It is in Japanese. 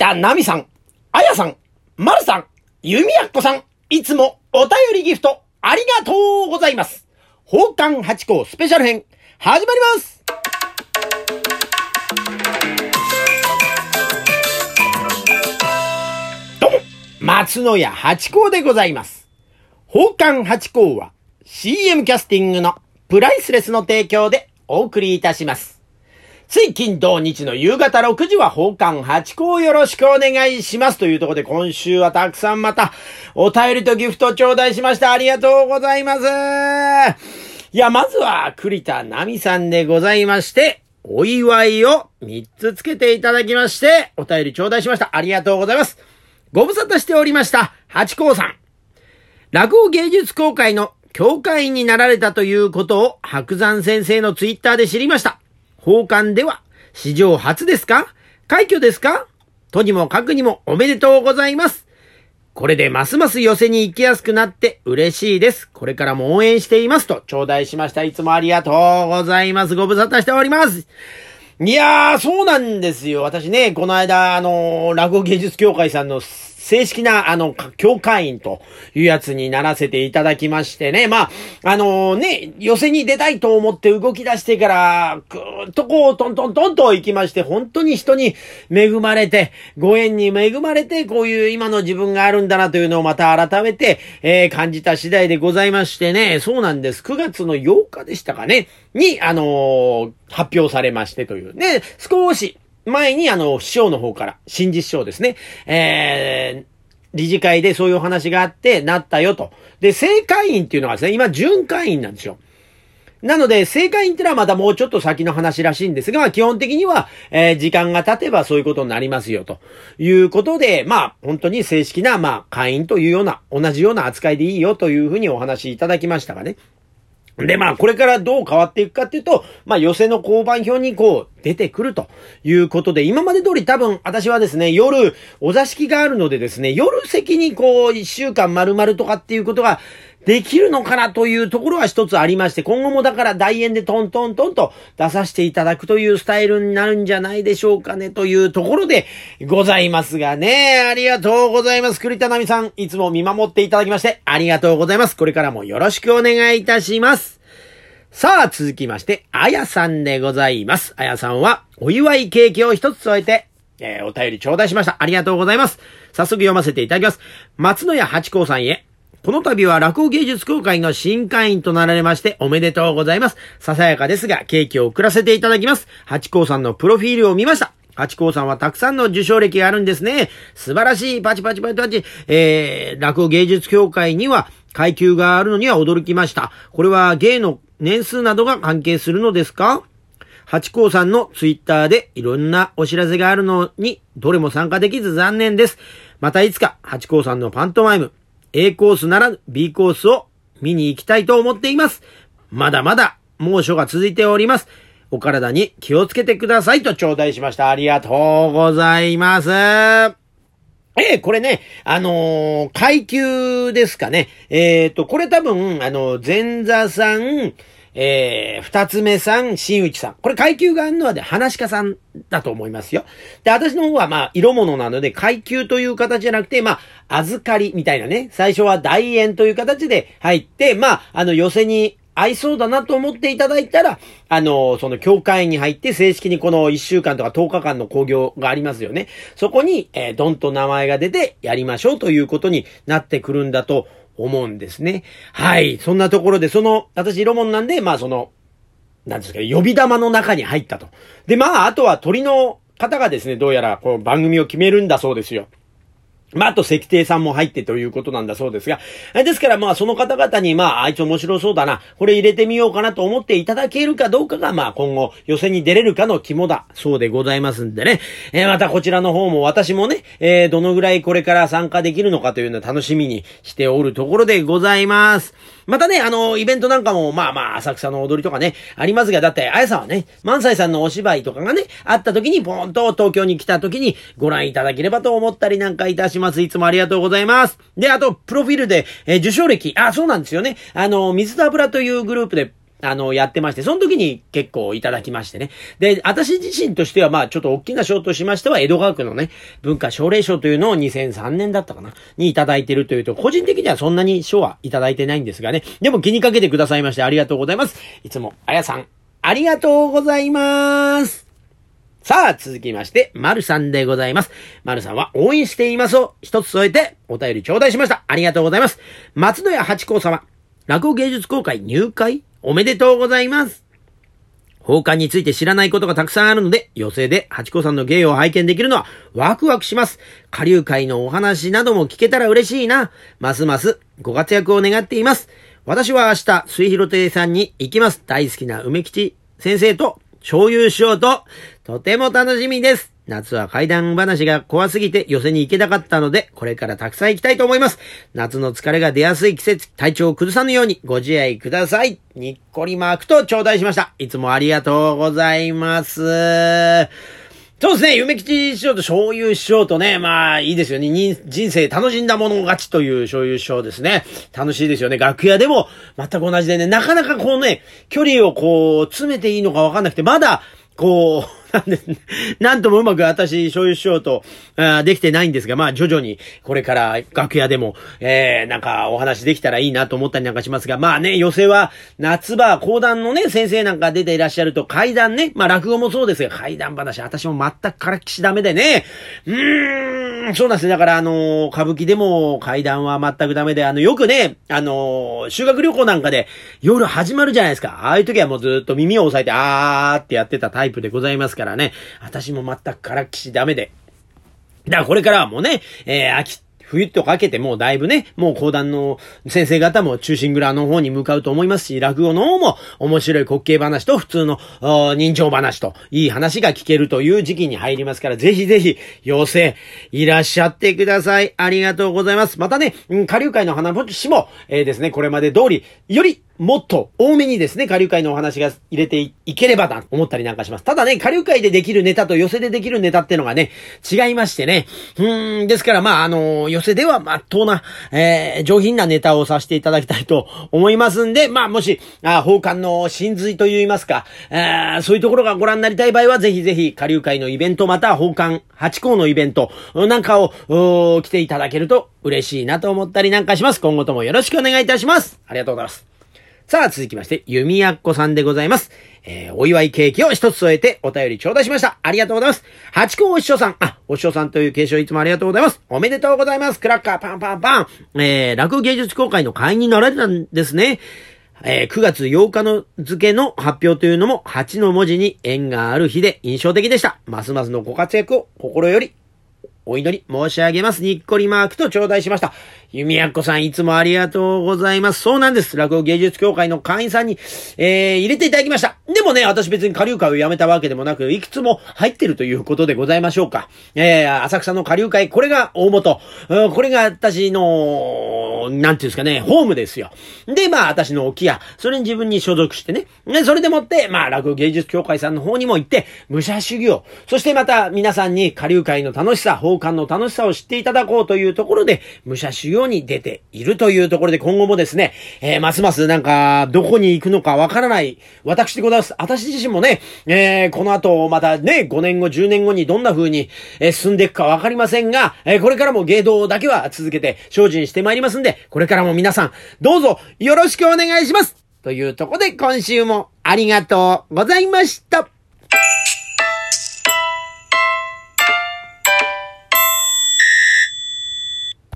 田奈美さん、あやさん、まるさん、ゆみやっこさん、いつもお便りギフトありがとうございます。宝冠八甲スペシャル編、始まりますどうも、松野屋八甲でございます。宝冠八甲は CM キャスティングのプライスレスの提供でお送りいたします。水金土日の夕方6時は宝冠八甲よろしくお願いします。というところで今週はたくさんまたお便りとギフト頂戴しました。ありがとうございます。いや、まずは栗田奈美さんでございまして、お祝いを3つつけていただきまして、お便り頂戴しました。ありがとうございます。ご無沙汰しておりました、八甲さん。落語芸術協会の協会員になられたということを白山先生のツイッターで知りました。奉還では史上初ですか？快挙ですか？とにもかくにもおめでとうございます。これでますます寄せに行きやすくなって嬉しいです。これからも応援していますと頂戴しました。いつもありがとうございます。ご無沙汰しております。いやー、そうなんですよ。私ね、この間、あのー落語芸術協会さんの正式な、あの、協会員というやつにならせていただきましてね。まあ、あのね、寄せに出たいと思って動き出してから、ぐーっとこう、トントントンと行きまして、本当に人に恵まれて、ご縁に恵まれて、こういう今の自分があるんだなというのをまた改めて、えー感じた次第でございましてね。そうなんです。9月の8日でしたかね。に、あのー発表されましてという。ね、少し、前にあの、師匠の方から、新実師匠ですね。えー、理事会でそういうお話があって、なったよと。で、正会員っていうのがですね、今、準会員なんですよ。なので、正会員ってのはまたもうちょっと先の話らしいんですが、まあ基本的には、えー時間が経てばそういうことになりますよ、ということで、まあ本当に正式な、まあ会員というような、同じような扱いでいいよというふうにお話しいただきましたがね。で、まあ、これからどう変わっていくかっていうと、まあ、寄せの交番表にこう、出てくるということで、今まで通り多分、私はですね、夜、お座敷があるのでですね、夜席にこう、一週間丸々とかっていうことが、できるのかなというところは一つありまして、今後もだから大演でトントントンと出させていただくというスタイルになるんじゃないでしょうかねというところでございますがね。ありがとうございます。栗田奈美さん、いつも見守っていただきまして、ありがとうございます。これからもよろしくお願いいたします。さあ、続きまして、あやさんでございます。あやさんは、お祝いケーキを一つ添えて、えーお便り頂戴しました。ありがとうございます。早速読ませていただきます。松野屋八甲さんへ。この度は落語芸術協会の新会員となられましておめでとうございます。ささやかですが、ケーキを送らせていただきます。八甲さんのプロフィールを見ました。八甲さんはたくさんの受賞歴があるんですね。素晴らしい。パチパチパチパチ。えー、落語芸術協会には階級があるのには驚きました。これは芸の年数などが関係するのですか？八甲さんのツイッターでいろんなお知らせがあるのに、どれも参加できず残念です。またいつか、八甲さんのパントマイム、A コースなら B コースを見に行きたいと思っています。まだまだ猛暑が続いております。お体に気をつけてくださいと頂戴しました。ありがとうございます。ええこれね、あのー階級ですかね。えっ、と、これ多分、あの、前座さん、えー、二つ目さん、新内さん。これ階級があるのはで、話し家さんだと思いますよ。で、私の方はまあ、色物なので、階級という形じゃなくて、まあ、預かりみたいなね。最初は大円という形で入って、まあ、あの、寄せに合いそうだなと思っていただいたら、あの、その教会に入って正式にこの1週間とか10日間の興行がありますよね。そこに、えー、どんと名前が出てやりましょうということになってくるんだと思うんですね。はい。そんなところで、その、私色物なんで、まあその、なんですか、呼び玉の中に入ったと。で、まあ、あとは鳥の方がですね、どうやらこう番組を決めるんだそうですよ。まあ、あと、石庭さんも入ってということなんだそうですが。えですから、まあ、その方々に、まあ、あいつ面白そうだな。これ入れてみようかなと思っていただけるかどうかが、まあ、今後、予選に出れるかの肝だ。そうでございますんでね。えーまたこちらの方も私もね、えーどのぐらいこれから参加できるのかというのを楽しみにしておるところでございます。またね、あの、イベントなんかも、まあまあ、浅草の踊りとかね、ありますが、だって、あやさんはね、萬斎さんのお芝居とかがね、あった時に、ポーンと東京に来た時にご覧いただければと思ったりなんかいたしますます。いつもありがとうございます。で、あと、プロフィールで、えー受賞歴、あ、そうなんですよね。あの、水と油というグループで、あの、やってまして、その時に結構いただきましてね。で、私自身としては、まあ、ちょっと大きな賞としましては、江戸川区のね、文化奨励賞というのを2003年だったかな、にいただいてるというと、個人的にはそんなに賞はいただいてないんですがね。でも気にかけてくださいましてありがとうございます。いつも、あやさん、ありがとうございます。さあ、続きまして、まるさんでございます。まるさんは応援していますを一つ添えてお便り頂戴しました。ありがとうございます。松野屋八甲様、落語芸術公開入会？おめでとうございます。放課について知らないことがたくさんあるので、寄席で八甲さんの芸を拝見できるのはワクワクします。下流会のお話なども聞けたら嬉しいな。ますますご活躍を願っています。私は明日、水広亭さんに行きます。大好きな梅吉先生と共有しようと、とても楽しみです。夏は怪談話が怖すぎて寄せに行けなかったので、これからたくさん行きたいと思います。夏の疲れが出やすい季節、体調を崩さぬようにご自愛ください。にっこりマークと頂戴しました。いつもありがとうございます。そうですね、夢吉師匠と醤油師匠とね、まあいいですよね。人生楽しんだもの勝ちという醤油師匠ですね。楽しいですよね。楽屋でも全く同じでね、なかなかこうね、距離をこう、詰めていいのかわかんなくて、まだ、こう、なん、ともうまく私、醤油師匠と、あできてないんですが、まあ徐々に、これから楽屋でも、えー、なんかお話できたらいいなと思ったりなんかしますが、まあね、寄せは、夏場、講談のね、先生なんか出ていらっしゃると、階段ね、まあ落語もそうですが、階段話、私も全くからっきしダメでね、うーん、そうなんですね。だからあの歌舞伎でも階段は全くダメで、あの、よくね、あの修学旅行なんかで夜始まるじゃないですか。ああいう時はもうずっと耳を押さえて、あーってやってたタイプでございますからね。私も全くからっきしダメで。だからこれからはもうね、えー、秋、冬とかけてもうだいぶね、もう講談の先生方も中心蔵の方に向かうと思いますし、落語の方も面白い滑稽話と普通の人情話といい話が聞けるという時期に入りますから、ぜひぜひ、要請いらっしゃってください。ありがとうございます。またね、下流会の花ぼしも、えー、ですね、これまで通り、よりもっと多めにですね、下流会のお話が入れていければな、思ったりなんかします。ただね、下流会でできるネタと寄せでできるネタってのがね、違いましてね。うーん、ですからまあ、あの、寄せではまっとうな、えー、上品なネタをさせていただきたいと思いますんで、まあ、もし、あ、奉還の真髄と言いますか、えー、そういうところがご覧になりたい場合は、ぜひぜひ、下流会のイベント、また、奉還八甲のイベント、なんかを、来ていただけると嬉しいなと思ったりなんかします。今後ともよろしくお願いいたします。ありがとうございます。さあ、続きまして、弓やっこさんでございます。えー、お祝いケーキを一つ添えてお便り頂戴しました。ありがとうございます。八甲お師匠さん、あ、お師匠さんという継承いつもありがとうございます。おめでとうございます。クラッカーパンパンパン。えー、落芸術公開の会員になられたんですね。えー、9月8日の付の発表というのも8の文字に縁がある日で印象的でした。ますますのご活躍を心よりお祈り申し上げます。にっこりマークと頂戴しました。弓矢子さんいつもありがとうございます。そうなんです。落語芸術協会の会員さんに、えー、入れていただきました。でもね、私別に下流会を辞めたわけでもなく、いくつも入ってるということでございましょうか。えー、浅草の下流会、これが大元。これが私の、なんていうんですかね、ホームですよ。で、まあ、私の置屋、それに自分に所属してね。で、それでもって、まあ、落語芸術協会さんの方にも行って、武者修行。そしてまた、皆さんに下流会の楽しさ、奉還の楽しさを知っていただこうというところで、武者修行に出ているというところで今後もですね、えー、ますますなんか、どこに行くのかわからない、私でございます。私自身もね、えー、この後、またね、5年後、10年後にどんな風に、えー、進んでいくかわかりませんが、えー、これからも芸道だけは続けて精進してまいりますんで、これからも皆さん、どうぞよろしくお願いしますというとこで今週もありがとうございました。